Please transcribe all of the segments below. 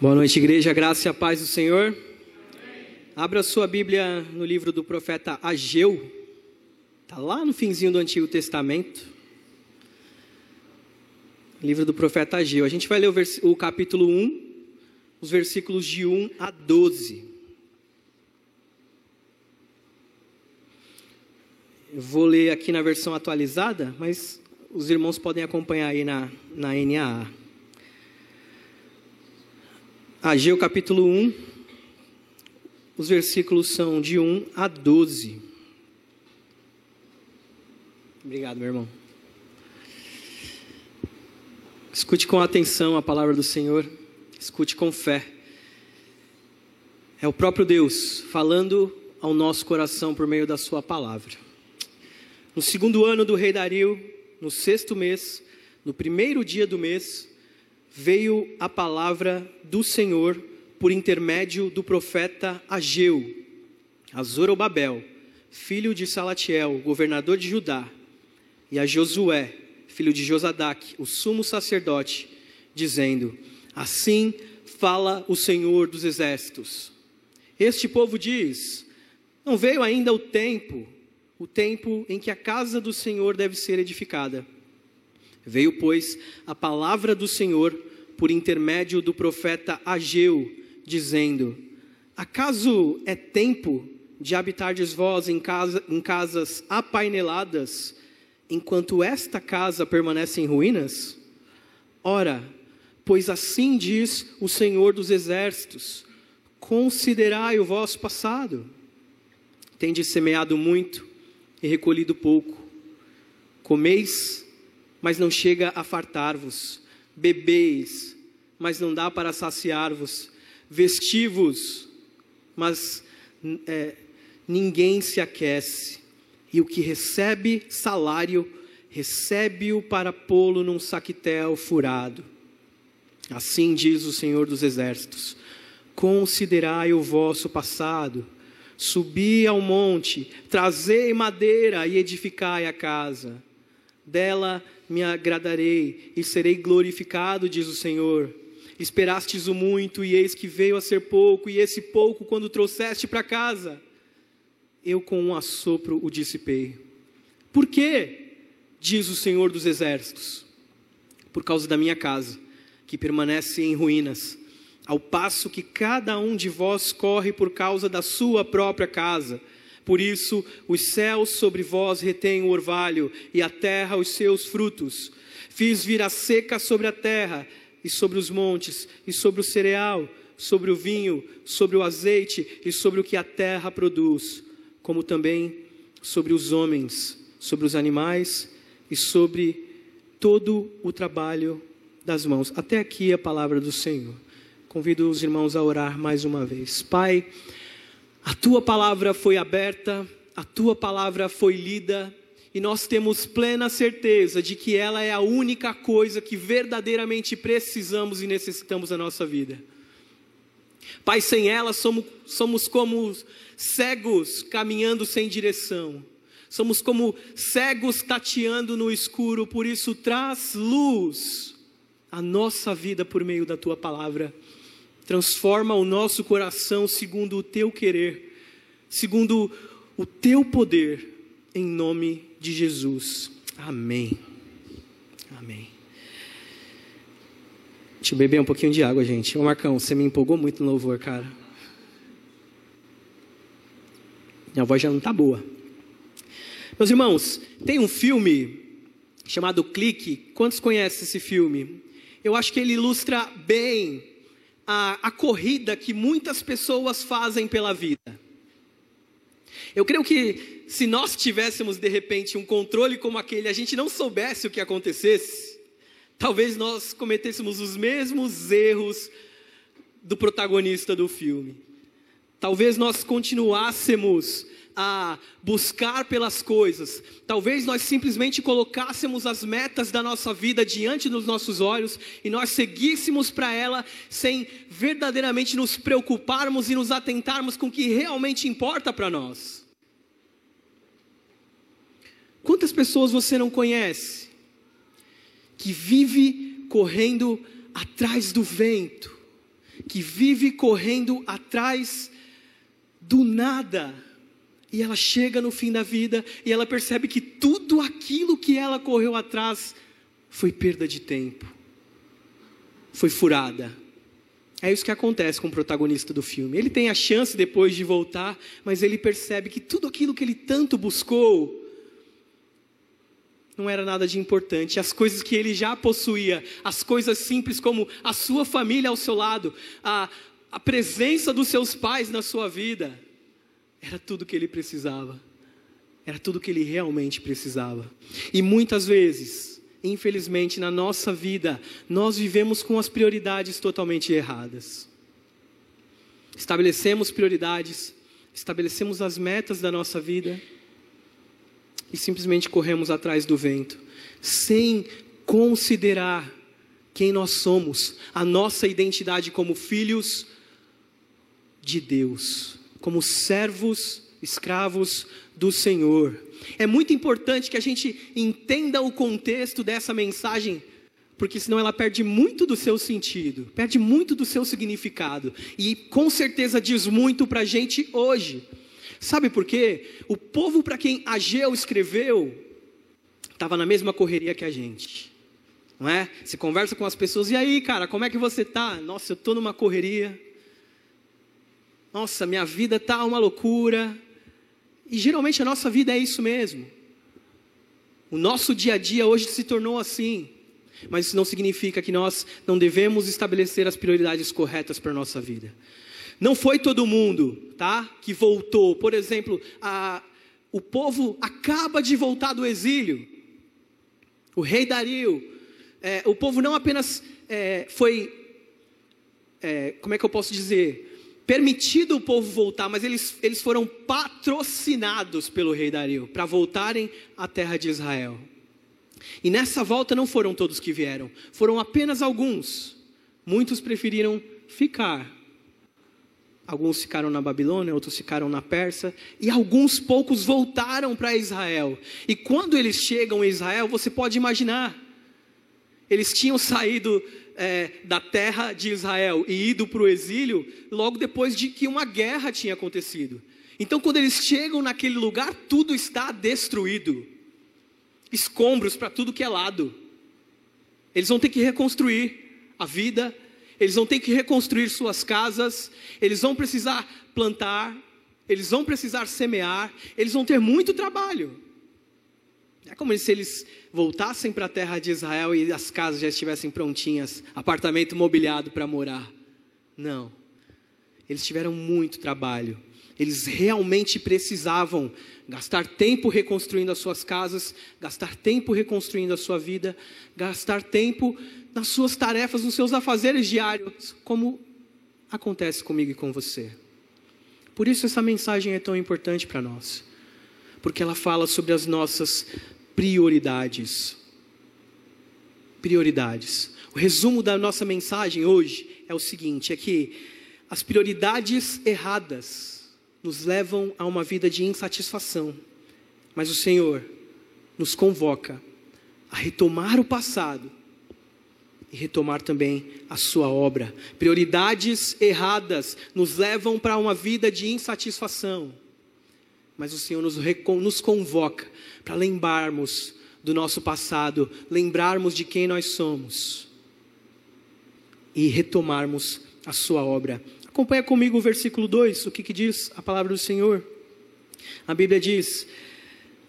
Boa noite, igreja. Graça e a paz do Senhor. Abra sua Bíblia no livro do profeta Ageu. Está lá no finzinho do Antigo Testamento. Livro do profeta Ageu. A gente vai ler o, o capítulo 1, os versículos de 1 a 12. Eu vou ler aqui na versão atualizada, mas os irmãos podem acompanhar aí na, na NAA. Ageu capítulo 1, os versículos são de 1 a 12. Obrigado, meu irmão. Escute com atenção a palavra do Senhor, escute com fé. É o próprio Deus falando ao nosso coração por meio da Sua palavra. No segundo ano do rei Dario, no sexto mês, no primeiro dia do mês, veio a palavra do Senhor por intermédio do profeta Ageu, a Zorobabel, filho de Salatiel, governador de Judá, e a Josué, filho de Josadac, o sumo sacerdote, dizendo: Assim fala o Senhor dos exércitos. Este povo diz: Não veio ainda o tempo, o tempo em que a casa do Senhor deve ser edificada. Veio, pois, a palavra do Senhor por intermédio do profeta Ageu, dizendo: Acaso é tempo de habitardes vós em, casa, em casas apaineladas, enquanto esta casa permanece em ruínas? Ora, pois assim diz o Senhor dos Exércitos: Considerai o vosso passado. Tendes semeado muito e recolhido pouco. Comeis, mas não chega a fartar-vos bebeis, mas não dá para saciar-vos, vestivos, mas é, ninguém se aquece, e o que recebe salário, recebe-o para pô-lo num saquetel furado. Assim diz o Senhor dos Exércitos: Considerai o vosso passado, subi ao monte, trazei madeira e edificai a casa. Dela me agradarei e serei glorificado, diz o Senhor. Esperastes o muito, e eis que veio a ser pouco, e esse pouco, quando trouxeste para casa, eu com um assopro o dissipei. Por quê? Diz o Senhor dos Exércitos. Por causa da minha casa, que permanece em ruínas, ao passo que cada um de vós corre por causa da sua própria casa por isso, os céus sobre vós retêm o orvalho, e a terra os seus frutos. Fiz vir a seca sobre a terra, e sobre os montes, e sobre o cereal, sobre o vinho, sobre o azeite, e sobre o que a terra produz, como também sobre os homens, sobre os animais, e sobre todo o trabalho das mãos. Até aqui a palavra do Senhor. Convido os irmãos a orar mais uma vez. Pai, a tua palavra foi aberta, a tua palavra foi lida, e nós temos plena certeza de que ela é a única coisa que verdadeiramente precisamos e necessitamos na nossa vida. Pai, sem ela somos, somos como cegos caminhando sem direção. Somos como cegos tateando no escuro, por isso traz luz à nossa vida por meio da tua palavra transforma o nosso coração segundo o teu querer, segundo o teu poder, em nome de Jesus. Amém. Amém. Deixa eu beber um pouquinho de água, gente. Ô Marcão, você me empolgou muito no louvor, cara. Minha voz já não está boa. Meus irmãos, tem um filme chamado Clique. Quantos conhecem esse filme? Eu acho que ele ilustra bem a, a corrida que muitas pessoas fazem pela vida. Eu creio que se nós tivéssemos de repente um controle como aquele, a gente não soubesse o que acontecesse, talvez nós cometêssemos os mesmos erros do protagonista do filme. Talvez nós continuássemos a buscar pelas coisas. Talvez nós simplesmente colocássemos as metas da nossa vida diante dos nossos olhos e nós seguíssemos para ela sem verdadeiramente nos preocuparmos e nos atentarmos com o que realmente importa para nós. Quantas pessoas você não conhece que vive correndo atrás do vento, que vive correndo atrás do nada. E ela chega no fim da vida e ela percebe que tudo aquilo que ela correu atrás foi perda de tempo, foi furada. É isso que acontece com o protagonista do filme. Ele tem a chance depois de voltar, mas ele percebe que tudo aquilo que ele tanto buscou não era nada de importante. As coisas que ele já possuía, as coisas simples como a sua família ao seu lado, a, a presença dos seus pais na sua vida, era tudo que ele precisava. Era tudo que ele realmente precisava. E muitas vezes, infelizmente, na nossa vida, nós vivemos com as prioridades totalmente erradas. Estabelecemos prioridades, estabelecemos as metas da nossa vida e simplesmente corremos atrás do vento, sem considerar quem nós somos, a nossa identidade como filhos de Deus, como servos, escravos do Senhor. É muito importante que a gente entenda o contexto dessa mensagem, porque senão ela perde muito do seu sentido, perde muito do seu significado, e com certeza diz muito para a gente hoje. Sabe por quê? O povo para quem Ageu escreveu estava na mesma correria que a gente. Não é? Você conversa com as pessoas, e aí, cara, como é que você tá? Nossa, eu tô numa correria. Nossa, minha vida tá uma loucura. E geralmente a nossa vida é isso mesmo. O nosso dia a dia hoje se tornou assim. Mas isso não significa que nós não devemos estabelecer as prioridades corretas para a nossa vida. Não foi todo mundo, tá? Que voltou. Por exemplo, a, o povo acaba de voltar do exílio. O rei Dario. É, o povo não apenas é, foi. É, como é que eu posso dizer? Permitido o povo voltar, mas eles, eles foram patrocinados pelo rei Dario para voltarem à terra de Israel. E nessa volta não foram todos que vieram, foram apenas alguns. Muitos preferiram ficar Alguns ficaram na Babilônia, outros ficaram na Pérsia, e alguns poucos voltaram para Israel. E quando eles chegam em Israel, você pode imaginar, eles tinham saído é, da terra de Israel e ido para o exílio logo depois de que uma guerra tinha acontecido. Então, quando eles chegam naquele lugar, tudo está destruído escombros para tudo que é lado. Eles vão ter que reconstruir a vida, eles vão ter que reconstruir suas casas, eles vão precisar plantar, eles vão precisar semear, eles vão ter muito trabalho. É como se eles voltassem para a terra de Israel e as casas já estivessem prontinhas, apartamento mobiliado para morar. Não. Eles tiveram muito trabalho. Eles realmente precisavam gastar tempo reconstruindo as suas casas, gastar tempo reconstruindo a sua vida, gastar tempo nas suas tarefas, nos seus afazeres diários, como acontece comigo e com você. Por isso essa mensagem é tão importante para nós, porque ela fala sobre as nossas prioridades. Prioridades. O resumo da nossa mensagem hoje é o seguinte: é que as prioridades erradas nos levam a uma vida de insatisfação, mas o Senhor nos convoca a retomar o passado e retomar também a sua obra. Prioridades erradas nos levam para uma vida de insatisfação. Mas o Senhor nos, nos convoca para lembrarmos do nosso passado, lembrarmos de quem nós somos e retomarmos a sua obra. Acompanha comigo o versículo 2, o que, que diz a palavra do Senhor. A Bíblia diz: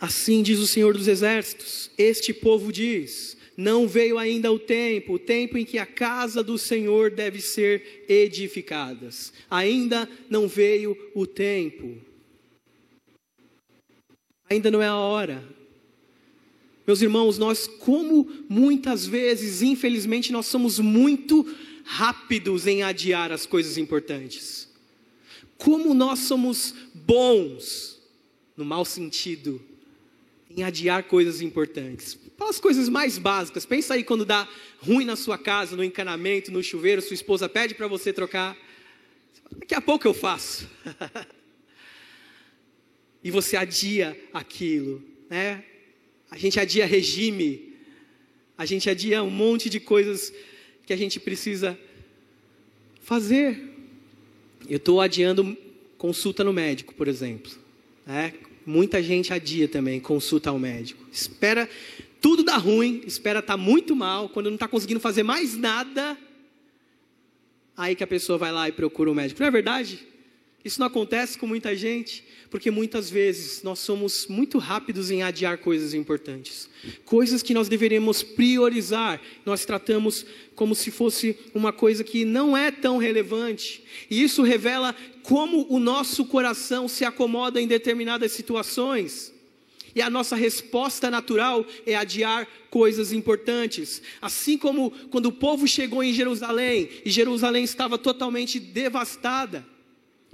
Assim diz o Senhor dos Exércitos: Este povo diz: não veio ainda o tempo, o tempo em que a casa do Senhor deve ser edificada. Ainda não veio o tempo. Ainda não é a hora. Meus irmãos, nós, como muitas vezes, infelizmente, nós somos muito rápidos em adiar as coisas importantes. Como nós somos bons, no mau sentido, em adiar coisas importantes. Para as coisas mais básicas, pensa aí quando dá ruim na sua casa, no encanamento, no chuveiro, sua esposa pede para você trocar. Daqui a pouco eu faço. e você adia aquilo, né? A gente adia regime, a gente adia um monte de coisas que a gente precisa fazer. Eu estou adiando consulta no médico, por exemplo. É, muita gente adia também consulta ao médico. Espera tudo dar ruim, espera estar tá muito mal, quando não está conseguindo fazer mais nada, aí que a pessoa vai lá e procura o médico. Não é verdade? Isso não acontece com muita gente, porque muitas vezes nós somos muito rápidos em adiar coisas importantes. Coisas que nós deveríamos priorizar, nós tratamos como se fosse uma coisa que não é tão relevante. E isso revela como o nosso coração se acomoda em determinadas situações. E a nossa resposta natural é adiar coisas importantes. Assim como quando o povo chegou em Jerusalém, e Jerusalém estava totalmente devastada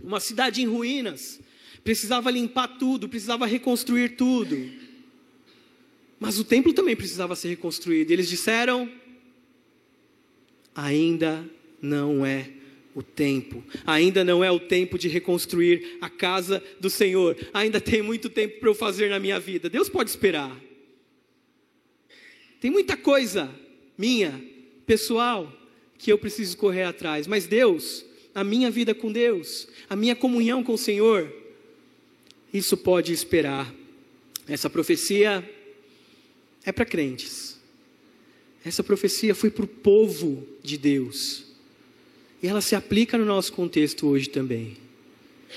uma cidade em ruínas, precisava limpar tudo, precisava reconstruir tudo. Mas o templo também precisava ser reconstruído. E eles disseram: ainda não é o tempo, ainda não é o tempo de reconstruir a casa do Senhor, ainda tem muito tempo para eu fazer na minha vida. Deus pode esperar. Tem muita coisa minha, pessoal, que eu preciso correr atrás, mas Deus, a minha vida com Deus, a minha comunhão com o Senhor, isso pode esperar. Essa profecia é para crentes. Essa profecia foi para o povo de Deus. E ela se aplica no nosso contexto hoje também.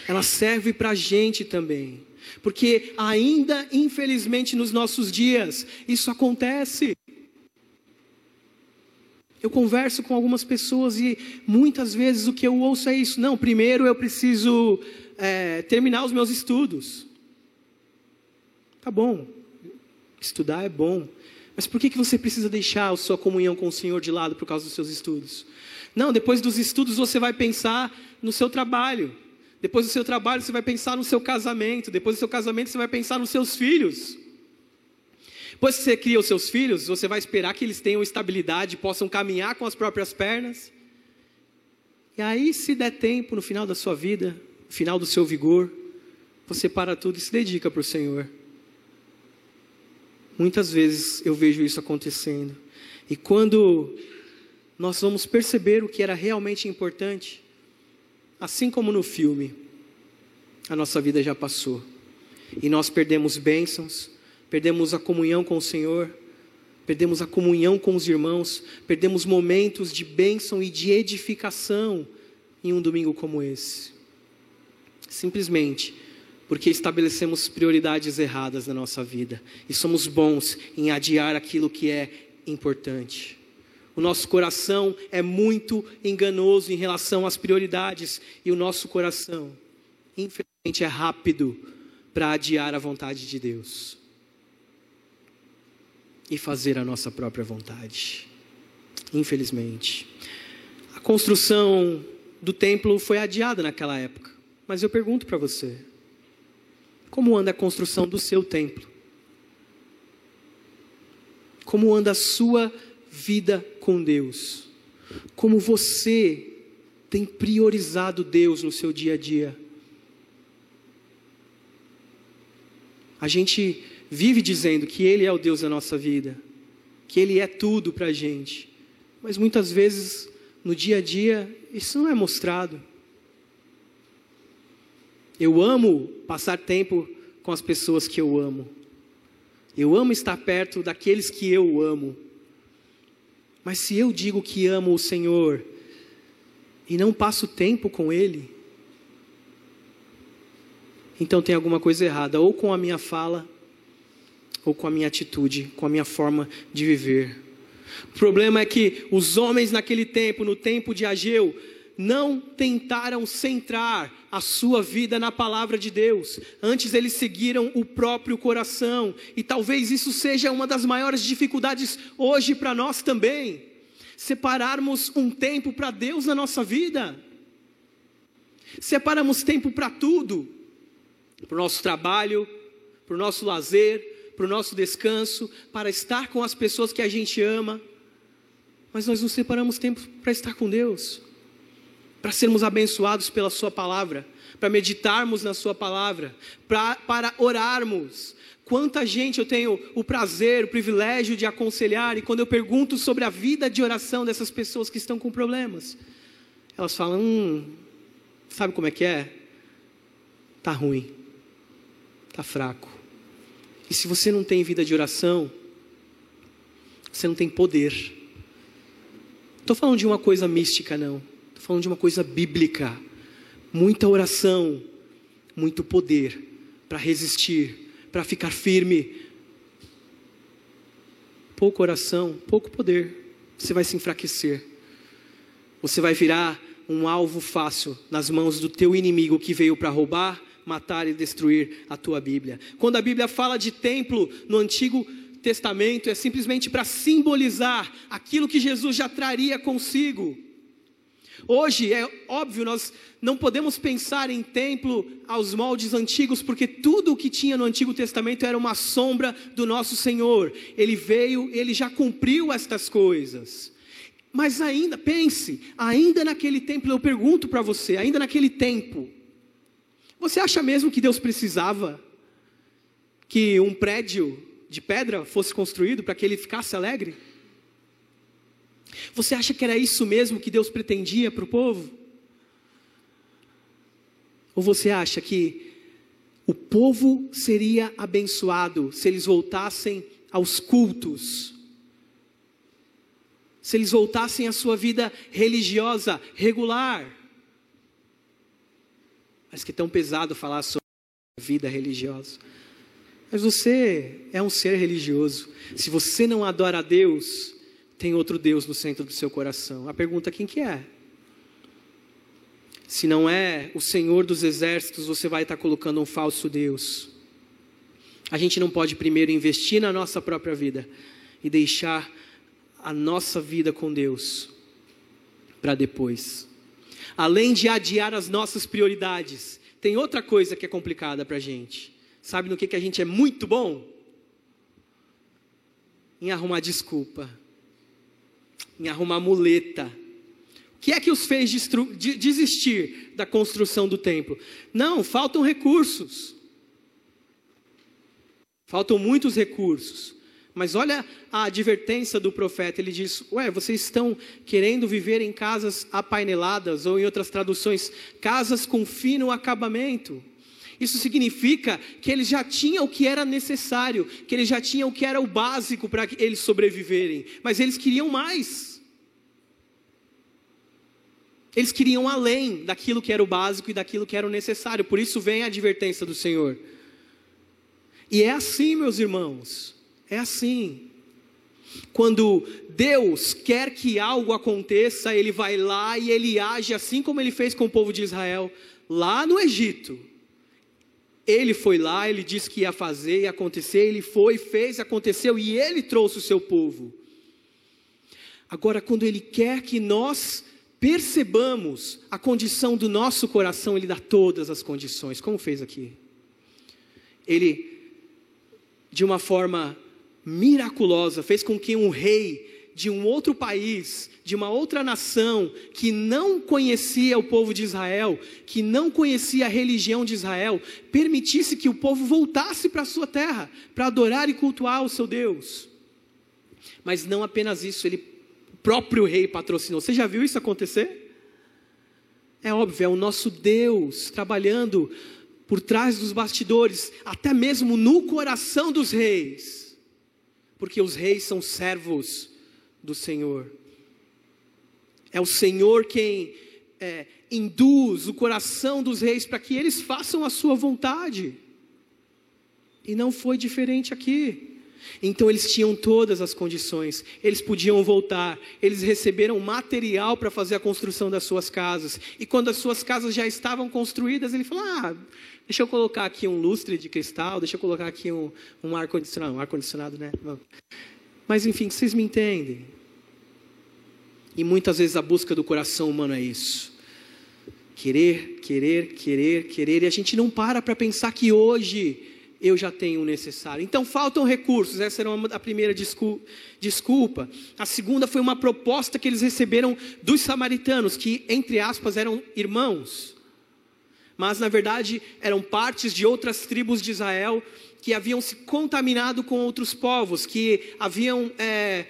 Ela serve para a gente também. Porque ainda, infelizmente, nos nossos dias, isso acontece. Eu converso com algumas pessoas e muitas vezes o que eu ouço é isso. Não, primeiro eu preciso é, terminar os meus estudos. Tá bom, estudar é bom. Mas por que, que você precisa deixar a sua comunhão com o Senhor de lado por causa dos seus estudos? Não, depois dos estudos você vai pensar no seu trabalho. Depois do seu trabalho você vai pensar no seu casamento. Depois do seu casamento você vai pensar nos seus filhos. Depois que você cria os seus filhos, você vai esperar que eles tenham estabilidade, possam caminhar com as próprias pernas. E aí, se der tempo no final da sua vida, final do seu vigor, você para tudo e se dedica para o Senhor. Muitas vezes eu vejo isso acontecendo. E quando nós vamos perceber o que era realmente importante, assim como no filme, a nossa vida já passou. E nós perdemos bênçãos, perdemos a comunhão com o Senhor, perdemos a comunhão com os irmãos, perdemos momentos de bênção e de edificação em um domingo como esse. Simplesmente porque estabelecemos prioridades erradas na nossa vida e somos bons em adiar aquilo que é importante. O nosso coração é muito enganoso em relação às prioridades e o nosso coração, infelizmente, é rápido para adiar a vontade de Deus e fazer a nossa própria vontade. Infelizmente. A construção do templo foi adiada naquela época. Mas eu pergunto para você: como anda a construção do seu templo? Como anda a sua vida com Deus? Como você tem priorizado Deus no seu dia a dia? A gente vive dizendo que Ele é o Deus da nossa vida, que Ele é tudo para a gente, mas muitas vezes no dia a dia isso não é mostrado. Eu amo passar tempo com as pessoas que eu amo. Eu amo estar perto daqueles que eu amo. Mas se eu digo que amo o Senhor e não passo tempo com Ele, então tem alguma coisa errada, ou com a minha fala, ou com a minha atitude, com a minha forma de viver. O problema é que os homens naquele tempo, no tempo de Ageu, não tentaram centrar a sua vida na palavra de Deus, antes eles seguiram o próprio coração, e talvez isso seja uma das maiores dificuldades hoje para nós também, separarmos um tempo para Deus na nossa vida, separamos tempo para tudo, para o nosso trabalho, para o nosso lazer, para o nosso descanso, para estar com as pessoas que a gente ama, mas nós nos separamos tempo para estar com Deus, para sermos abençoados pela Sua palavra, para meditarmos na Sua palavra, pra, para orarmos. Quanta gente eu tenho o prazer, o privilégio de aconselhar, e quando eu pergunto sobre a vida de oração dessas pessoas que estão com problemas, elas falam: hum, sabe como é que é? Tá ruim, tá fraco. E se você não tem vida de oração, você não tem poder. Estou falando de uma coisa mística, não. Estou falando de uma coisa bíblica. Muita oração, muito poder para resistir, para ficar firme. Pouco oração, pouco poder. Você vai se enfraquecer. Você vai virar um alvo fácil nas mãos do teu inimigo que veio para roubar, matar e destruir a tua Bíblia. Quando a Bíblia fala de templo no Antigo Testamento, é simplesmente para simbolizar aquilo que Jesus já traria consigo. Hoje, é óbvio, nós não podemos pensar em templo aos moldes antigos, porque tudo o que tinha no Antigo Testamento era uma sombra do nosso Senhor. Ele veio, ele já cumpriu estas coisas. Mas ainda, pense, ainda naquele templo, eu pergunto para você, ainda naquele tempo, você acha mesmo que Deus precisava que um prédio de pedra fosse construído para que ele ficasse alegre? Você acha que era isso mesmo que Deus pretendia para o povo? Ou você acha que o povo seria abençoado se eles voltassem aos cultos? Se eles voltassem à sua vida religiosa regular? Mas que tão pesado falar sobre a vida religiosa. Mas você é um ser religioso. Se você não adora a Deus, tem outro Deus no centro do seu coração. A pergunta é quem que é? Se não é o Senhor dos exércitos, você vai estar colocando um falso Deus. A gente não pode primeiro investir na nossa própria vida e deixar a nossa vida com Deus para depois além de adiar as nossas prioridades, tem outra coisa que é complicada para a gente. Sabe no que, que a gente é muito bom? Em arrumar desculpa, em arrumar muleta. O que é que os fez desistir da construção do templo? Não, faltam recursos. Faltam muitos recursos. Mas olha a advertência do profeta, ele diz: Ué, vocês estão querendo viver em casas apaineladas, ou em outras traduções, casas com fino acabamento. Isso significa que eles já tinham o que era necessário, que eles já tinham o que era o básico para eles sobreviverem, mas eles queriam mais. Eles queriam além daquilo que era o básico e daquilo que era o necessário, por isso vem a advertência do Senhor. E é assim, meus irmãos, é assim. Quando Deus quer que algo aconteça, Ele vai lá e Ele age assim como Ele fez com o povo de Israel, lá no Egito. Ele foi lá, ele disse que ia fazer e acontecer, ele foi, fez, aconteceu e ele trouxe o seu povo. Agora, quando ele quer que nós percebamos a condição do nosso coração, ele dá todas as condições, como fez aqui. Ele, de uma forma miraculosa fez com que um rei de um outro país, de uma outra nação, que não conhecia o povo de Israel, que não conhecia a religião de Israel, permitisse que o povo voltasse para a sua terra, para adorar e cultuar o seu Deus. Mas não apenas isso, ele próprio rei patrocinou. Você já viu isso acontecer? É óbvio, é o nosso Deus trabalhando por trás dos bastidores, até mesmo no coração dos reis porque os reis são servos do Senhor. É o Senhor quem é, induz o coração dos reis para que eles façam a sua vontade. E não foi diferente aqui. Então eles tinham todas as condições, eles podiam voltar, eles receberam material para fazer a construção das suas casas. E quando as suas casas já estavam construídas, ele falou: Ah, deixa eu colocar aqui um lustre de cristal, deixa eu colocar aqui um, um ar-condicionado, um ar-condicionado, né? Mas enfim, vocês me entendem. E muitas vezes a busca do coração humano é isso. Querer, querer, querer, querer, e a gente não para para pensar que hoje eu já tenho o necessário. Então faltam recursos, essa era uma, a primeira desculpa. A segunda foi uma proposta que eles receberam dos samaritanos, que, entre aspas, eram irmãos, mas na verdade eram partes de outras tribos de Israel que haviam se contaminado com outros povos, que haviam é,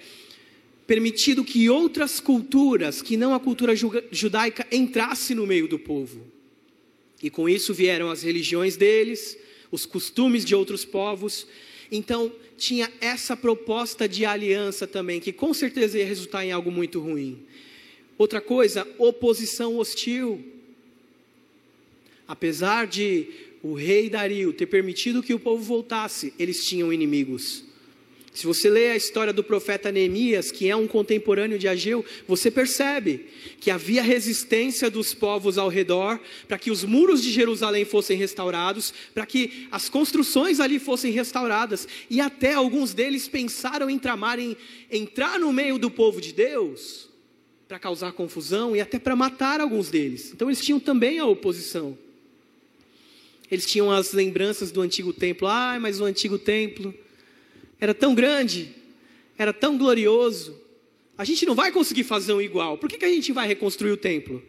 permitido que outras culturas, que não a cultura judaica, entrasse no meio do povo. E com isso vieram as religiões deles, os costumes de outros povos. Então, tinha essa proposta de aliança também, que com certeza ia resultar em algo muito ruim. Outra coisa, oposição hostil. Apesar de o rei Dario ter permitido que o povo voltasse, eles tinham inimigos. Se você lê a história do profeta Neemias, que é um contemporâneo de Ageu, você percebe que havia resistência dos povos ao redor para que os muros de Jerusalém fossem restaurados, para que as construções ali fossem restauradas, e até alguns deles pensaram em tramar em entrar no meio do povo de Deus para causar confusão e até para matar alguns deles. Então eles tinham também a oposição. Eles tinham as lembranças do antigo templo. Ah, mas o antigo templo era tão grande, era tão glorioso. A gente não vai conseguir fazer um igual. Por que, que a gente vai reconstruir o templo?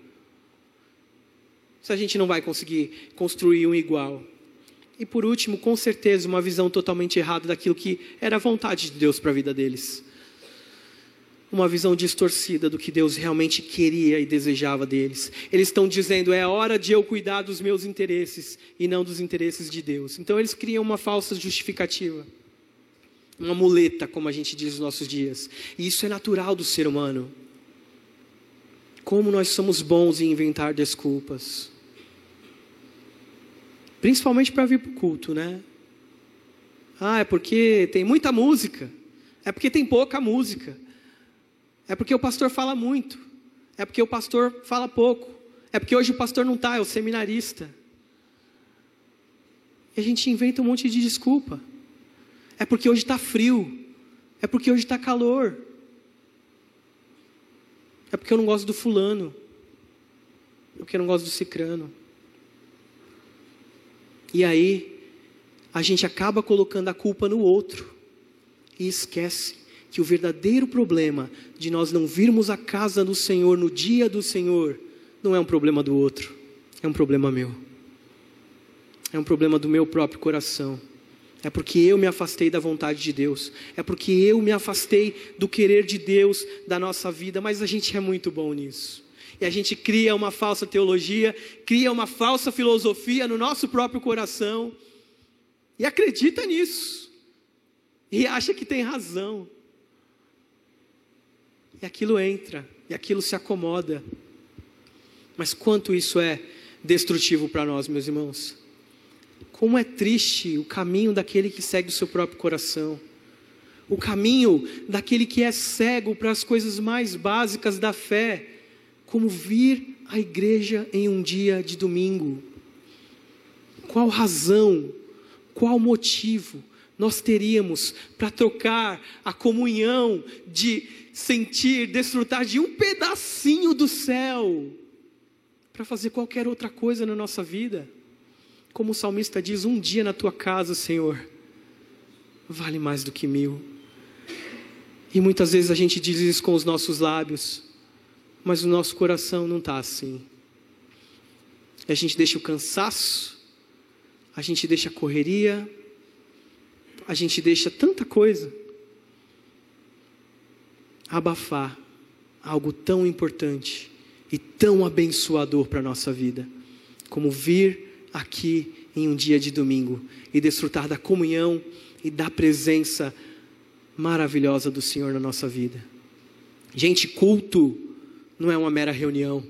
Se a gente não vai conseguir construir um igual. E por último, com certeza, uma visão totalmente errada daquilo que era a vontade de Deus para a vida deles. Uma visão distorcida do que Deus realmente queria e desejava deles. Eles estão dizendo: é hora de eu cuidar dos meus interesses e não dos interesses de Deus. Então eles criam uma falsa justificativa uma muleta, como a gente diz nos nossos dias. E isso é natural do ser humano. Como nós somos bons em inventar desculpas. Principalmente para vir para o culto, né? Ah, é porque tem muita música. É porque tem pouca música. É porque o pastor fala muito. É porque o pastor fala pouco. É porque hoje o pastor não está, é o seminarista. E a gente inventa um monte de desculpa. É porque hoje está frio. É porque hoje está calor. É porque eu não gosto do fulano. É porque eu não gosto do cicrano. E aí, a gente acaba colocando a culpa no outro. E esquece que o verdadeiro problema de nós não virmos a casa do Senhor no dia do Senhor não é um problema do outro, é um problema meu. É um problema do meu próprio coração. É porque eu me afastei da vontade de Deus. É porque eu me afastei do querer de Deus da nossa vida. Mas a gente é muito bom nisso. E a gente cria uma falsa teologia, cria uma falsa filosofia no nosso próprio coração. E acredita nisso. E acha que tem razão. E aquilo entra, e aquilo se acomoda. Mas quanto isso é destrutivo para nós, meus irmãos? Como é triste o caminho daquele que segue o seu próprio coração. O caminho daquele que é cego para as coisas mais básicas da fé, como vir à igreja em um dia de domingo. Qual razão, qual motivo nós teríamos para trocar a comunhão de sentir, desfrutar de um pedacinho do céu para fazer qualquer outra coisa na nossa vida? Como o salmista diz, um dia na tua casa, Senhor, vale mais do que mil. E muitas vezes a gente diz isso com os nossos lábios, mas o nosso coração não está assim. A gente deixa o cansaço, a gente deixa a correria, a gente deixa tanta coisa abafar algo tão importante e tão abençoador para a nossa vida, como vir aqui em um dia de domingo e desfrutar da comunhão e da presença maravilhosa do Senhor na nossa vida. Gente, culto não é uma mera reunião.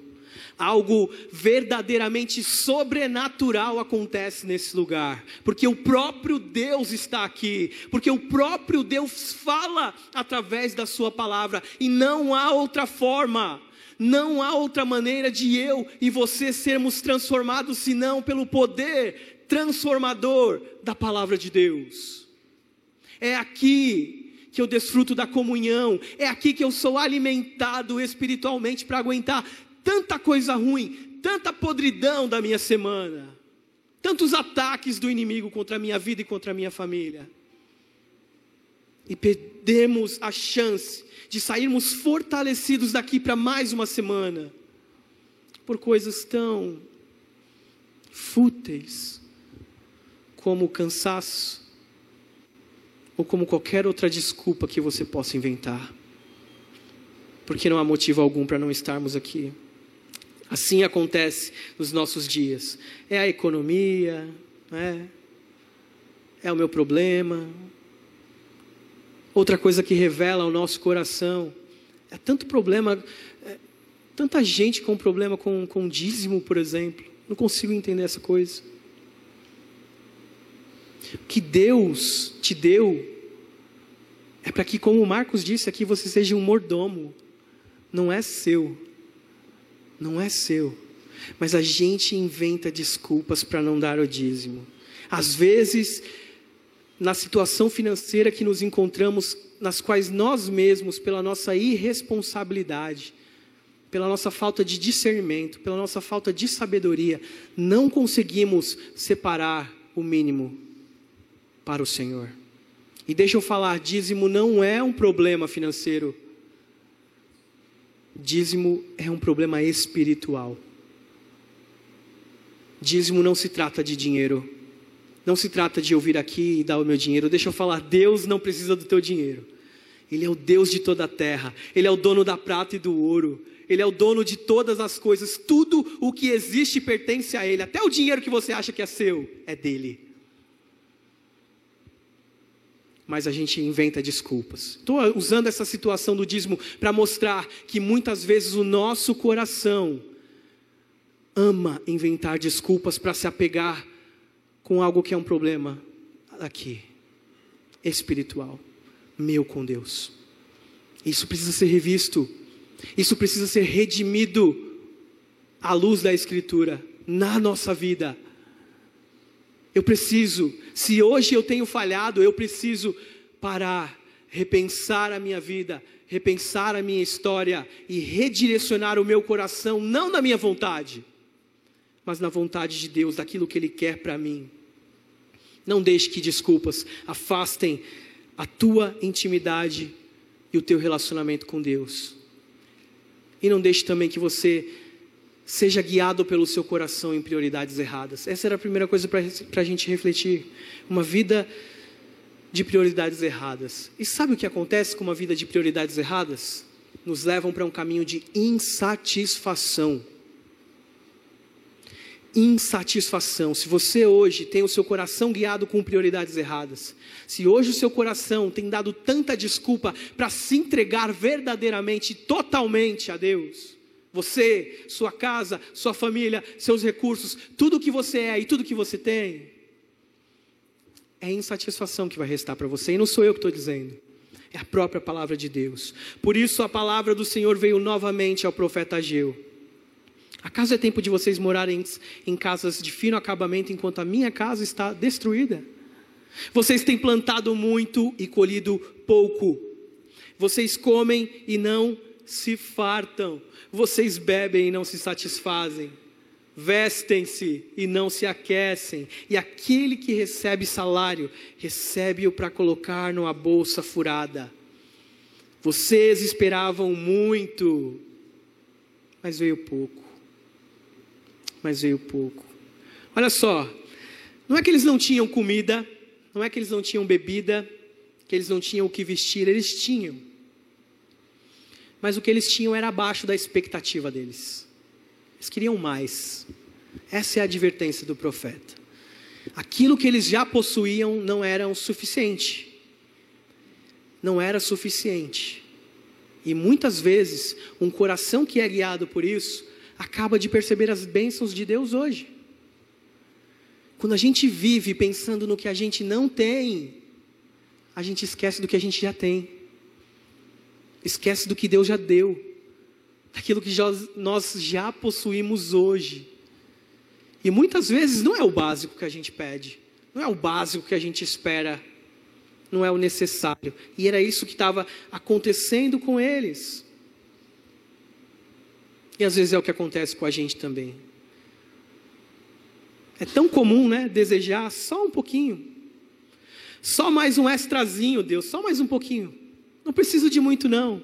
Algo verdadeiramente sobrenatural acontece nesse lugar, porque o próprio Deus está aqui, porque o próprio Deus fala através da Sua palavra, e não há outra forma não há outra maneira de eu e você sermos transformados senão pelo poder transformador da palavra de Deus. É aqui que eu desfruto da comunhão, é aqui que eu sou alimentado espiritualmente para aguentar tanta coisa ruim, tanta podridão da minha semana, tantos ataques do inimigo contra a minha vida e contra a minha família. E perdemos a chance de sairmos fortalecidos daqui para mais uma semana, por coisas tão fúteis como o cansaço, ou como qualquer outra desculpa que você possa inventar. porque não há motivo algum para não estarmos aqui. Assim acontece nos nossos dias. É a economia, é, é o meu problema. Outra coisa que revela o nosso coração é tanto problema, é, tanta gente com problema com, com dízimo, por exemplo. Não consigo entender essa coisa. Que Deus te deu é para que, como o Marcos disse aqui, você seja um mordomo. Não é seu. Não é seu. Mas a gente inventa desculpas para não dar o dízimo. Às vezes, na situação financeira que nos encontramos, nas quais nós mesmos, pela nossa irresponsabilidade, pela nossa falta de discernimento, pela nossa falta de sabedoria, não conseguimos separar o mínimo para o Senhor. E deixa eu falar, dízimo não é um problema financeiro. Dízimo é um problema espiritual. Dízimo não se trata de dinheiro. Não se trata de eu vir aqui e dar o meu dinheiro. Deixa eu falar, Deus não precisa do teu dinheiro. Ele é o Deus de toda a terra. Ele é o dono da prata e do ouro. Ele é o dono de todas as coisas. Tudo o que existe pertence a Ele. Até o dinheiro que você acha que é seu é dele mas a gente inventa desculpas. Estou usando essa situação do dízimo para mostrar que muitas vezes o nosso coração ama inventar desculpas para se apegar com algo que é um problema aqui, espiritual, meu com Deus. Isso precisa ser revisto, isso precisa ser redimido à luz da Escritura, na nossa vida. Eu preciso, se hoje eu tenho falhado, eu preciso parar, repensar a minha vida, repensar a minha história e redirecionar o meu coração, não na minha vontade, mas na vontade de Deus, daquilo que Ele quer para mim. Não deixe que desculpas afastem a tua intimidade e o teu relacionamento com Deus. E não deixe também que você seja guiado pelo seu coração em prioridades erradas. Essa era a primeira coisa para a gente refletir. Uma vida de prioridades erradas. E sabe o que acontece com uma vida de prioridades erradas? Nos levam para um caminho de insatisfação. Insatisfação. Se você hoje tem o seu coração guiado com prioridades erradas, se hoje o seu coração tem dado tanta desculpa para se entregar verdadeiramente, totalmente a Deus, você, sua casa, sua família, seus recursos, tudo o que você é e tudo que você tem, é insatisfação que vai restar para você, e não sou eu que estou dizendo, é a própria palavra de Deus. Por isso a palavra do Senhor veio novamente ao profeta Ageu. Acaso é tempo de vocês morarem em casas de fino acabamento enquanto a minha casa está destruída? Vocês têm plantado muito e colhido pouco. Vocês comem e não se fartam. Vocês bebem e não se satisfazem. Vestem-se e não se aquecem. E aquele que recebe salário, recebe-o para colocar numa bolsa furada. Vocês esperavam muito, mas veio pouco. Mas veio pouco. Olha só, não é que eles não tinham comida, não é que eles não tinham bebida, que eles não tinham o que vestir, eles tinham mas o que eles tinham era abaixo da expectativa deles. Eles queriam mais. Essa é a advertência do profeta. Aquilo que eles já possuíam não era o suficiente. Não era suficiente. E muitas vezes, um coração que é guiado por isso, acaba de perceber as bênçãos de Deus hoje. Quando a gente vive pensando no que a gente não tem, a gente esquece do que a gente já tem. Esquece do que Deus já deu, daquilo que já, nós já possuímos hoje. E muitas vezes não é o básico que a gente pede, não é o básico que a gente espera, não é o necessário. E era isso que estava acontecendo com eles. E às vezes é o que acontece com a gente também. É tão comum, né? Desejar só um pouquinho. Só mais um extrazinho, Deus, só mais um pouquinho. Não preciso de muito, não.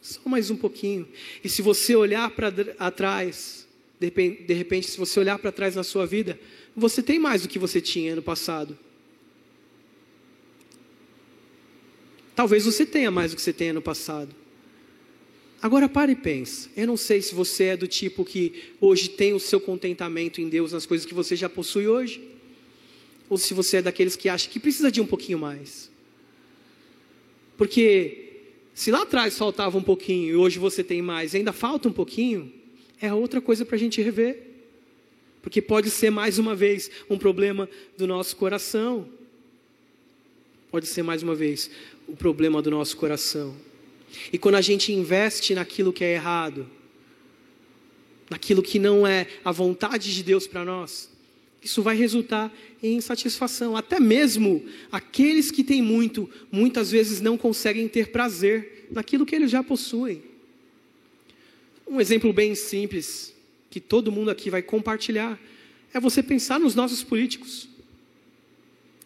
Só mais um pouquinho. E se você olhar para trás, de repente, de repente, se você olhar para trás na sua vida, você tem mais do que você tinha no passado. Talvez você tenha mais do que você tenha no passado. Agora pare e pense. Eu não sei se você é do tipo que hoje tem o seu contentamento em Deus nas coisas que você já possui hoje, ou se você é daqueles que acha que precisa de um pouquinho mais. Porque se lá atrás faltava um pouquinho e hoje você tem mais, e ainda falta um pouquinho, é outra coisa para a gente rever. Porque pode ser mais uma vez um problema do nosso coração. Pode ser mais uma vez o problema do nosso coração. E quando a gente investe naquilo que é errado, naquilo que não é a vontade de Deus para nós, isso vai resultar em insatisfação. Até mesmo aqueles que têm muito, muitas vezes não conseguem ter prazer naquilo que eles já possuem. Um exemplo bem simples que todo mundo aqui vai compartilhar, é você pensar nos nossos políticos.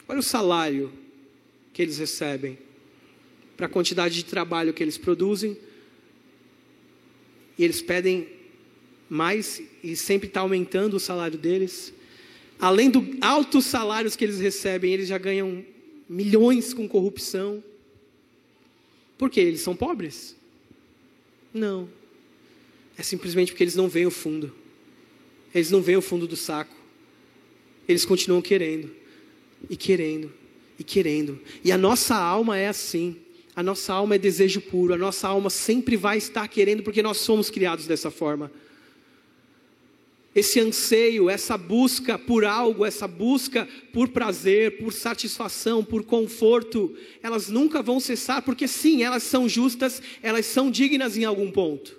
Olha o salário que eles recebem, para a quantidade de trabalho que eles produzem, e eles pedem mais e sempre está aumentando o salário deles. Além dos altos salários que eles recebem, eles já ganham milhões com corrupção. Por quê? Eles são pobres? Não. É simplesmente porque eles não veem o fundo. Eles não veem o fundo do saco. Eles continuam querendo, e querendo, e querendo. E a nossa alma é assim. A nossa alma é desejo puro. A nossa alma sempre vai estar querendo, porque nós somos criados dessa forma. Esse anseio, essa busca por algo, essa busca por prazer, por satisfação, por conforto, elas nunca vão cessar, porque sim, elas são justas, elas são dignas em algum ponto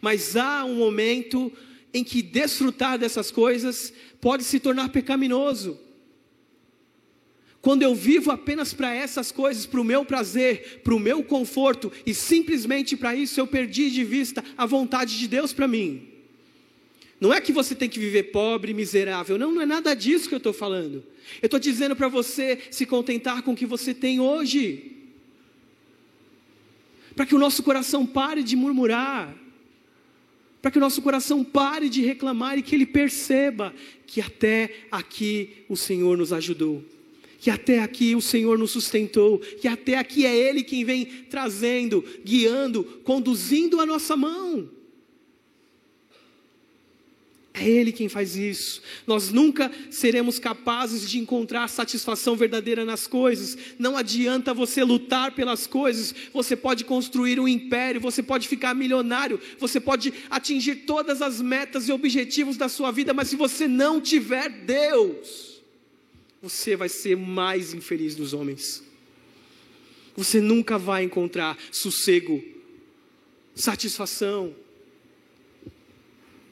mas há um momento em que desfrutar dessas coisas pode se tornar pecaminoso. Quando eu vivo apenas para essas coisas, para o meu prazer, para o meu conforto, e simplesmente para isso eu perdi de vista a vontade de Deus para mim. Não é que você tem que viver pobre, miserável, não, não é nada disso que eu estou falando. Eu estou dizendo para você se contentar com o que você tem hoje, para que o nosso coração pare de murmurar, para que o nosso coração pare de reclamar e que ele perceba que até aqui o Senhor nos ajudou, que até aqui o Senhor nos sustentou, que até aqui é Ele quem vem trazendo, guiando, conduzindo a nossa mão. É Ele quem faz isso. Nós nunca seremos capazes de encontrar satisfação verdadeira nas coisas. Não adianta você lutar pelas coisas. Você pode construir um império, você pode ficar milionário, você pode atingir todas as metas e objetivos da sua vida, mas se você não tiver Deus, você vai ser mais infeliz dos homens. Você nunca vai encontrar sossego, satisfação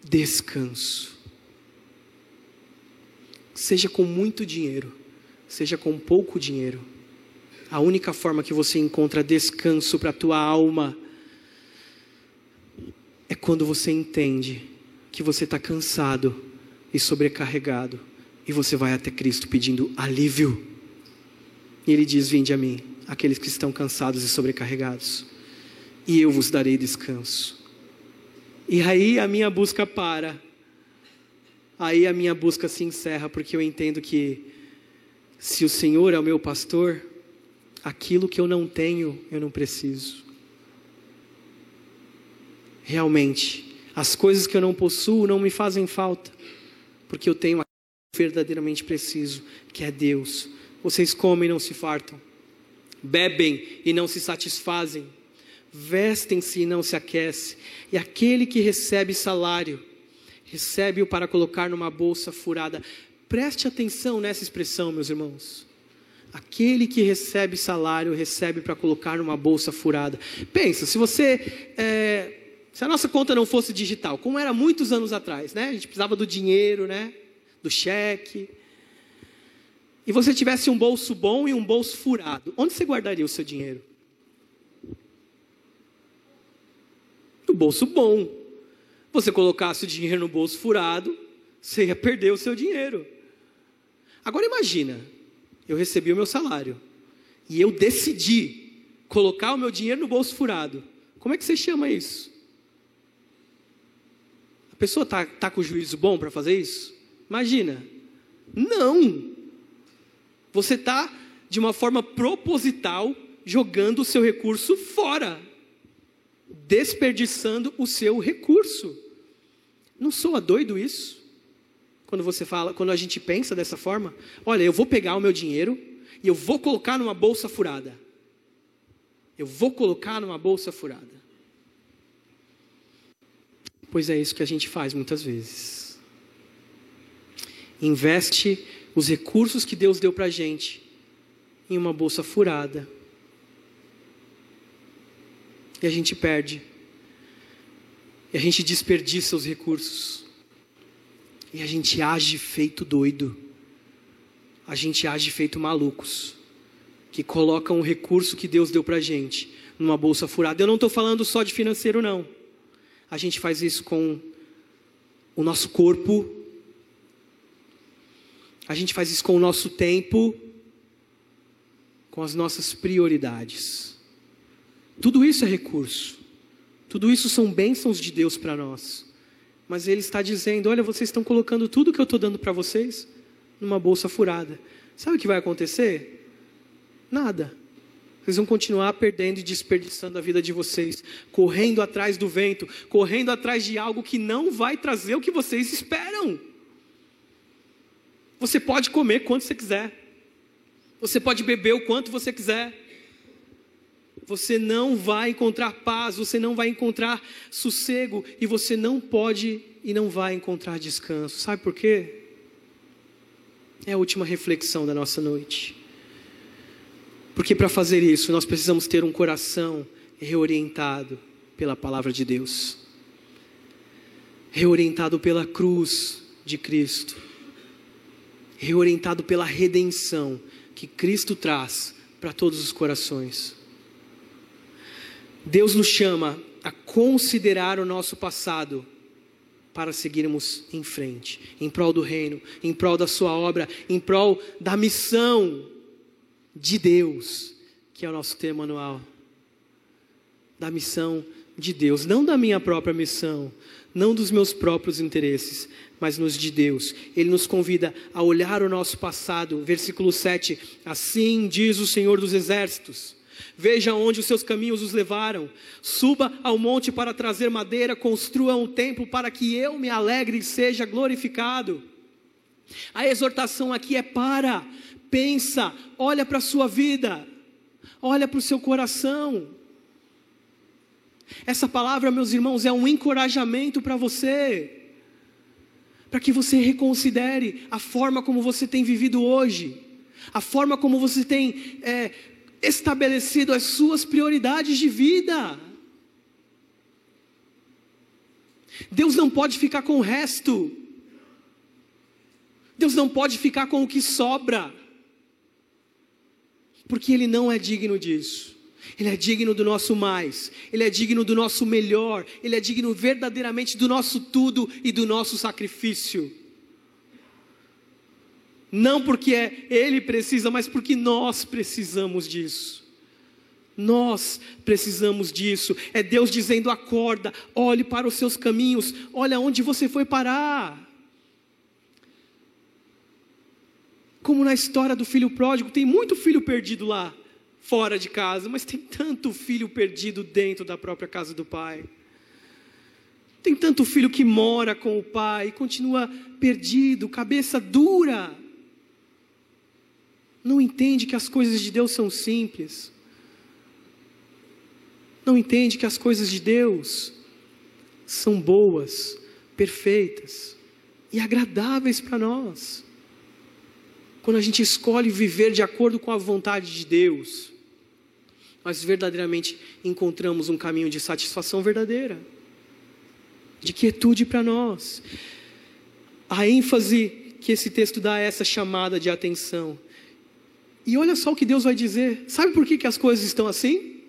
descanso. Seja com muito dinheiro, seja com pouco dinheiro. A única forma que você encontra descanso para a tua alma é quando você entende que você está cansado e sobrecarregado e você vai até Cristo pedindo alívio. E Ele diz: Vinde a mim, aqueles que estão cansados e sobrecarregados, e eu vos darei descanso. E aí a minha busca para. Aí a minha busca se encerra, porque eu entendo que se o Senhor é o meu pastor, aquilo que eu não tenho, eu não preciso. Realmente, as coisas que eu não possuo não me fazem falta, porque eu tenho verdadeiramente preciso, que é Deus. Vocês comem e não se fartam, bebem e não se satisfazem vestem-se e não se aquece, e aquele que recebe salário, recebe-o para colocar numa bolsa furada. Preste atenção nessa expressão, meus irmãos. Aquele que recebe salário, recebe para colocar numa bolsa furada. Pensa, se você. É, se a nossa conta não fosse digital, como era muitos anos atrás, né? A gente precisava do dinheiro, né? Do cheque. E você tivesse um bolso bom e um bolso furado, onde você guardaria o seu dinheiro? no bolso bom. Você colocasse o dinheiro no bolso furado, você ia perder o seu dinheiro. Agora imagina, eu recebi o meu salário e eu decidi colocar o meu dinheiro no bolso furado. Como é que você chama isso? A pessoa está tá com o juízo bom para fazer isso? Imagina. Não. Você está, de uma forma proposital, jogando o seu recurso fora. desperdiçando o seu recurso. Não soa doido isso? Quando você fala, quando a gente pensa dessa forma, olha, eu vou pegar o meu dinheiro e eu vou colocar numa bolsa furada. Eu vou colocar numa bolsa furada. Pois é isso que a gente faz muitas vezes. Investe os recursos que Deus deu para a gente em uma bolsa furada. E a gente perde. E a gente desperdiça os recursos. E a gente age feito doido. A gente age feito malucos. Que colocam o recurso que Deus deu para a gente numa bolsa furada. Eu não estou falando só de financeiro, não. A gente faz isso com o nosso corpo. A gente faz isso com o nosso tempo. Com as nossas prioridades. Tudo isso é recurso. Tudo isso são bênçãos de Deus para nós. Mas Ele está dizendo: olha, vocês estão colocando tudo que eu estou dando para vocês numa bolsa furada. Sabe o que vai acontecer? Nada. Vocês vão continuar perdendo e desperdiçando a vida de vocês, correndo atrás do vento, correndo atrás de algo que não vai trazer o que vocês esperam. Você pode comer quanto você quiser, você pode beber o quanto você quiser, você não vai encontrar paz, você não vai encontrar sossego e você não pode e não vai encontrar descanso. Sabe por quê? É a última reflexão da nossa noite. Porque para fazer isso, nós precisamos ter um coração reorientado pela palavra de Deus, reorientado pela cruz de Cristo, reorientado pela redenção que Cristo traz para todos os corações. Deus nos chama a considerar o nosso passado para seguirmos em frente, em prol do reino, em prol da sua obra, em prol da missão de Deus, que é o nosso tema anual. Da missão de Deus, não da minha própria missão, não dos meus próprios interesses, mas nos de Deus. Ele nos convida a olhar o nosso passado. Versículo 7: Assim diz o Senhor dos Exércitos Veja onde os seus caminhos os levaram. Suba ao monte para trazer madeira, construa um templo para que eu me alegre e seja glorificado. A exortação aqui é para, pensa, olha para a sua vida, olha para o seu coração. Essa palavra, meus irmãos, é um encorajamento para você, para que você reconsidere a forma como você tem vivido hoje, a forma como você tem é, estabelecido as suas prioridades de vida. Deus não pode ficar com o resto. Deus não pode ficar com o que sobra. Porque Ele não é digno disso. Ele é digno do nosso mais, Ele é digno do nosso melhor, Ele é digno verdadeiramente do nosso tudo e do nosso sacrifício. Não porque é ele precisa, mas porque nós precisamos disso. Nós precisamos disso. É Deus dizendo: acorda, olhe para os seus caminhos, olha onde você foi parar. Como na história do filho pródigo, tem muito filho perdido lá, fora de casa, mas tem tanto filho perdido dentro da própria casa do pai. Tem tanto filho que mora com o pai e continua perdido, cabeça dura não entende que as coisas de Deus são simples, não entende que as coisas de Deus são boas, perfeitas e agradáveis para nós. Quando a gente escolhe viver de acordo com a vontade de Deus, nós verdadeiramente encontramos um caminho de satisfação verdadeira, de quietude para nós. A ênfase que esse texto dá a essa chamada de atenção e olha só o que Deus vai dizer. Sabe por que, que as coisas estão assim?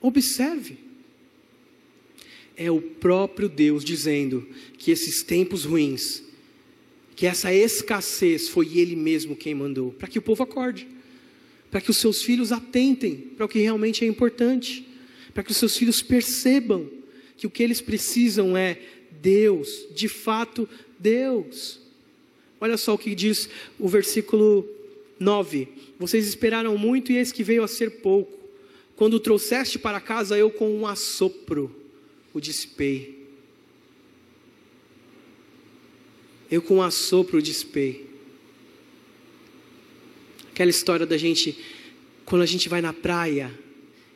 Observe. É o próprio Deus dizendo que esses tempos ruins, que essa escassez foi Ele mesmo quem mandou, para que o povo acorde, para que os seus filhos atentem para o que realmente é importante, para que os seus filhos percebam que o que eles precisam é Deus, de fato Deus. Olha só o que diz o versículo 9: Vocês esperaram muito e eis que veio a ser pouco. Quando o trouxeste para casa, eu com um assopro o dissipei. Eu com um assopro o dissipei. Aquela história da gente, quando a gente vai na praia,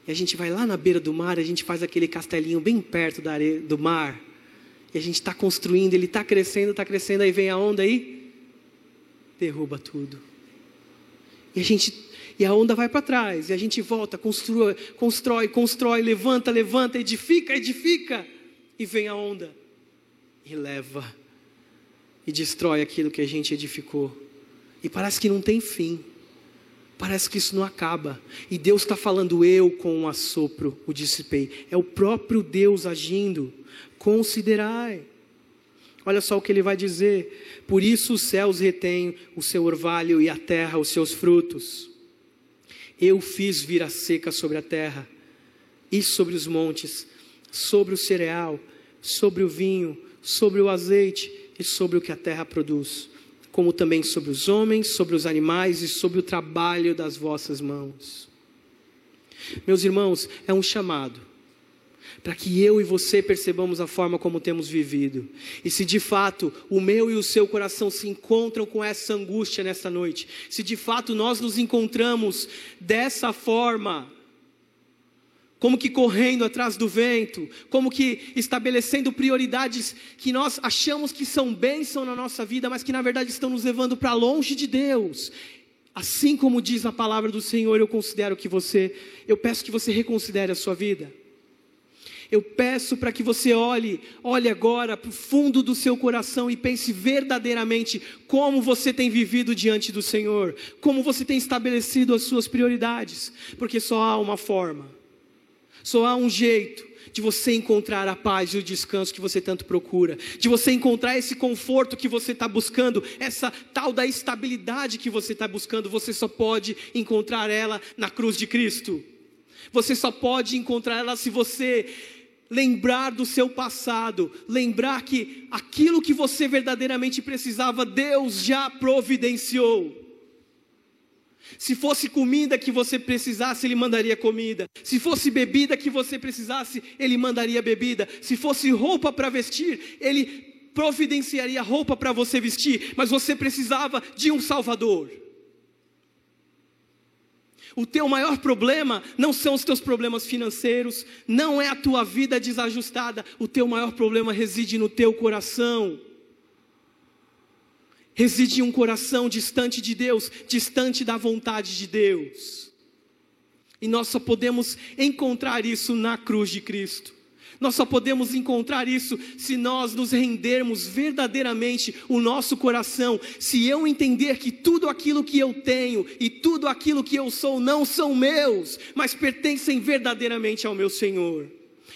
e a gente vai lá na beira do mar, a gente faz aquele castelinho bem perto da areia, do mar, e a gente está construindo, ele está crescendo, está crescendo, aí vem a onda aí, derruba tudo. E a gente e a onda vai para trás, e a gente volta, constrói, constrói, constrói, levanta, levanta, edifica, edifica, e vem a onda e leva e destrói aquilo que a gente edificou. E parece que não tem fim. Parece que isso não acaba. E Deus está falando, eu com um assopro o dissipei. É o próprio Deus agindo. Considerai. Olha só o que ele vai dizer. Por isso os céus retêm o seu orvalho e a terra os seus frutos. Eu fiz vir a seca sobre a terra e sobre os montes, sobre o cereal, sobre o vinho, sobre o azeite e sobre o que a terra produz como também sobre os homens, sobre os animais e sobre o trabalho das vossas mãos. Meus irmãos, é um chamado para que eu e você percebamos a forma como temos vivido. E se de fato o meu e o seu coração se encontram com essa angústia nesta noite, se de fato nós nos encontramos dessa forma, como que correndo atrás do vento, como que estabelecendo prioridades que nós achamos que são bênção na nossa vida, mas que na verdade estão nos levando para longe de Deus. Assim como diz a palavra do Senhor, eu considero que você, eu peço que você reconsidere a sua vida. Eu peço para que você olhe, olhe agora para o fundo do seu coração e pense verdadeiramente como você tem vivido diante do Senhor, como você tem estabelecido as suas prioridades, porque só há uma forma só há um jeito de você encontrar a paz e o descanso que você tanto procura, de você encontrar esse conforto que você está buscando, essa tal da estabilidade que você está buscando, você só pode encontrar ela na cruz de Cristo. Você só pode encontrar ela se você lembrar do seu passado, lembrar que aquilo que você verdadeiramente precisava, Deus já providenciou. Se fosse comida que você precisasse, Ele mandaria comida. Se fosse bebida que você precisasse, Ele mandaria bebida. Se fosse roupa para vestir, Ele providenciaria roupa para você vestir. Mas você precisava de um Salvador. O teu maior problema não são os teus problemas financeiros, não é a tua vida desajustada. O teu maior problema reside no teu coração reside em um coração distante de Deus, distante da vontade de Deus. E nós só podemos encontrar isso na cruz de Cristo. Nós só podemos encontrar isso se nós nos rendermos verdadeiramente o nosso coração, se eu entender que tudo aquilo que eu tenho e tudo aquilo que eu sou não são meus, mas pertencem verdadeiramente ao meu Senhor.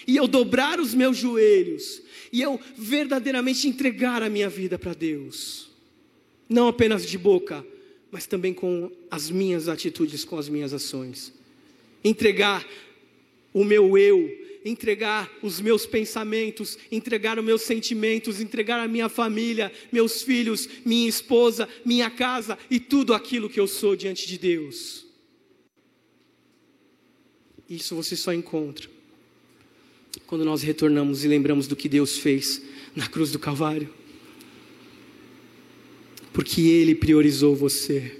E eu dobrar os meus joelhos, e eu verdadeiramente entregar a minha vida para Deus não apenas de boca, mas também com as minhas atitudes, com as minhas ações. Entregar o meu eu, entregar os meus pensamentos, entregar os meus sentimentos, entregar a minha família, meus filhos, minha esposa, minha casa e tudo aquilo que eu sou diante de Deus. Isso você só encontra quando nós retornamos e lembramos do que Deus fez na cruz do Calvário porque Ele priorizou você.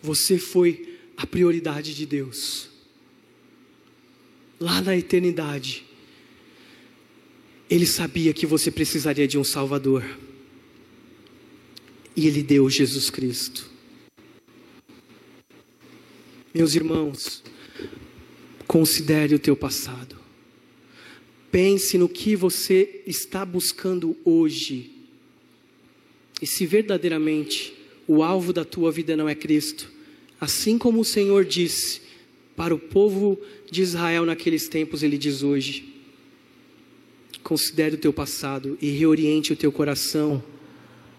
Você foi a prioridade de Deus. Lá na eternidade, Ele sabia que você precisaria de um Salvador. E Ele deu Jesus Cristo. Meus irmãos, considere o teu passado. Pense no que você está buscando hoje e se verdadeiramente o alvo da tua vida não é Cristo, assim como o Senhor disse para o povo de Israel naqueles tempos, ele diz hoje: considere o teu passado e reoriente o teu coração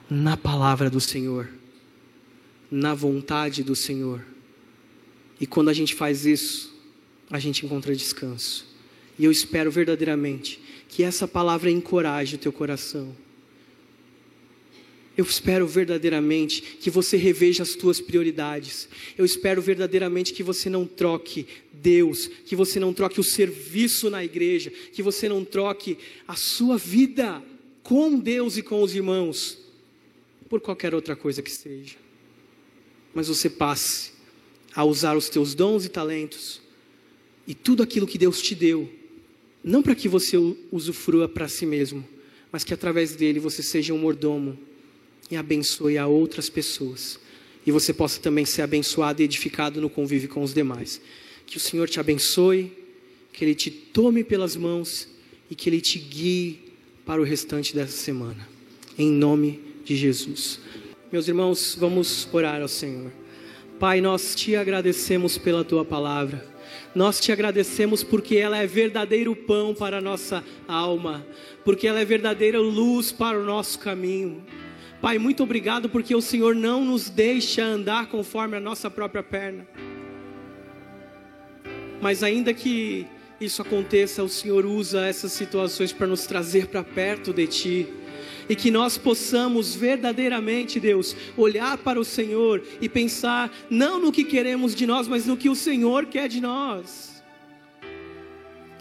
na palavra do Senhor, na vontade do Senhor. E quando a gente faz isso, a gente encontra descanso. E eu espero verdadeiramente que essa palavra encoraje o teu coração Eu espero verdadeiramente que você reveja as tuas prioridades. Eu espero verdadeiramente que você não troque Deus, que você não troque o serviço na igreja, que você não troque a sua vida com Deus e com os irmãos por qualquer outra coisa que seja. Mas você passe a usar os teus dons e talentos e tudo aquilo que Deus te deu, não para que você usufrua para si mesmo, mas que através dele você seja um mordomo e abençoe a outras pessoas. E você possa também ser abençoado e edificado no convívio com os demais. Que o Senhor te abençoe, que Ele te tome pelas mãos e que Ele te guie para o restante dessa semana. Em nome de Jesus. Meus irmãos, vamos orar ao Senhor. Pai, nós te agradecemos pela tua palavra. Nós te agradecemos porque ela é verdadeiro pão para a nossa alma, porque ela é verdadeira luz para o nosso caminho. Pai, muito obrigado porque o Senhor não nos deixa andar conforme a nossa própria perna. Mas ainda que isso aconteça, o Senhor usa essas situações para nos trazer para perto de Ti. E que nós possamos verdadeiramente, Deus, olhar para o Senhor e pensar não no que queremos de nós, mas no que o Senhor quer de nós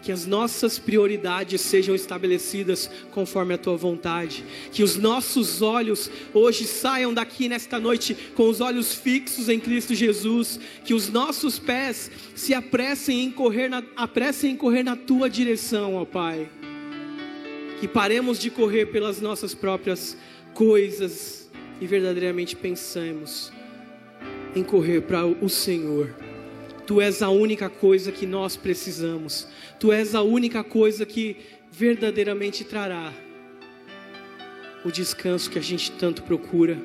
que as nossas prioridades sejam estabelecidas conforme a tua vontade, que os nossos olhos hoje saiam daqui nesta noite com os olhos fixos em Cristo Jesus, que os nossos pés se apressem em correr na, apressem em correr na tua direção, ó Pai. Que paremos de correr pelas nossas próprias coisas e verdadeiramente pensemos em correr para o Senhor. Tu és a única coisa que nós precisamos. Tu és a única coisa que verdadeiramente trará o descanso que a gente tanto procura,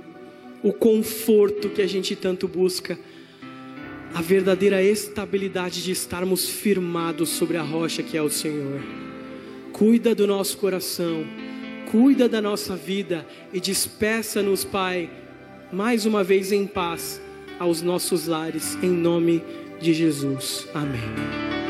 o conforto que a gente tanto busca, a verdadeira estabilidade de estarmos firmados sobre a rocha que é o Senhor. Cuida do nosso coração, cuida da nossa vida e despeça-nos, Pai, mais uma vez em paz aos nossos lares, em nome de Jesus. Amém.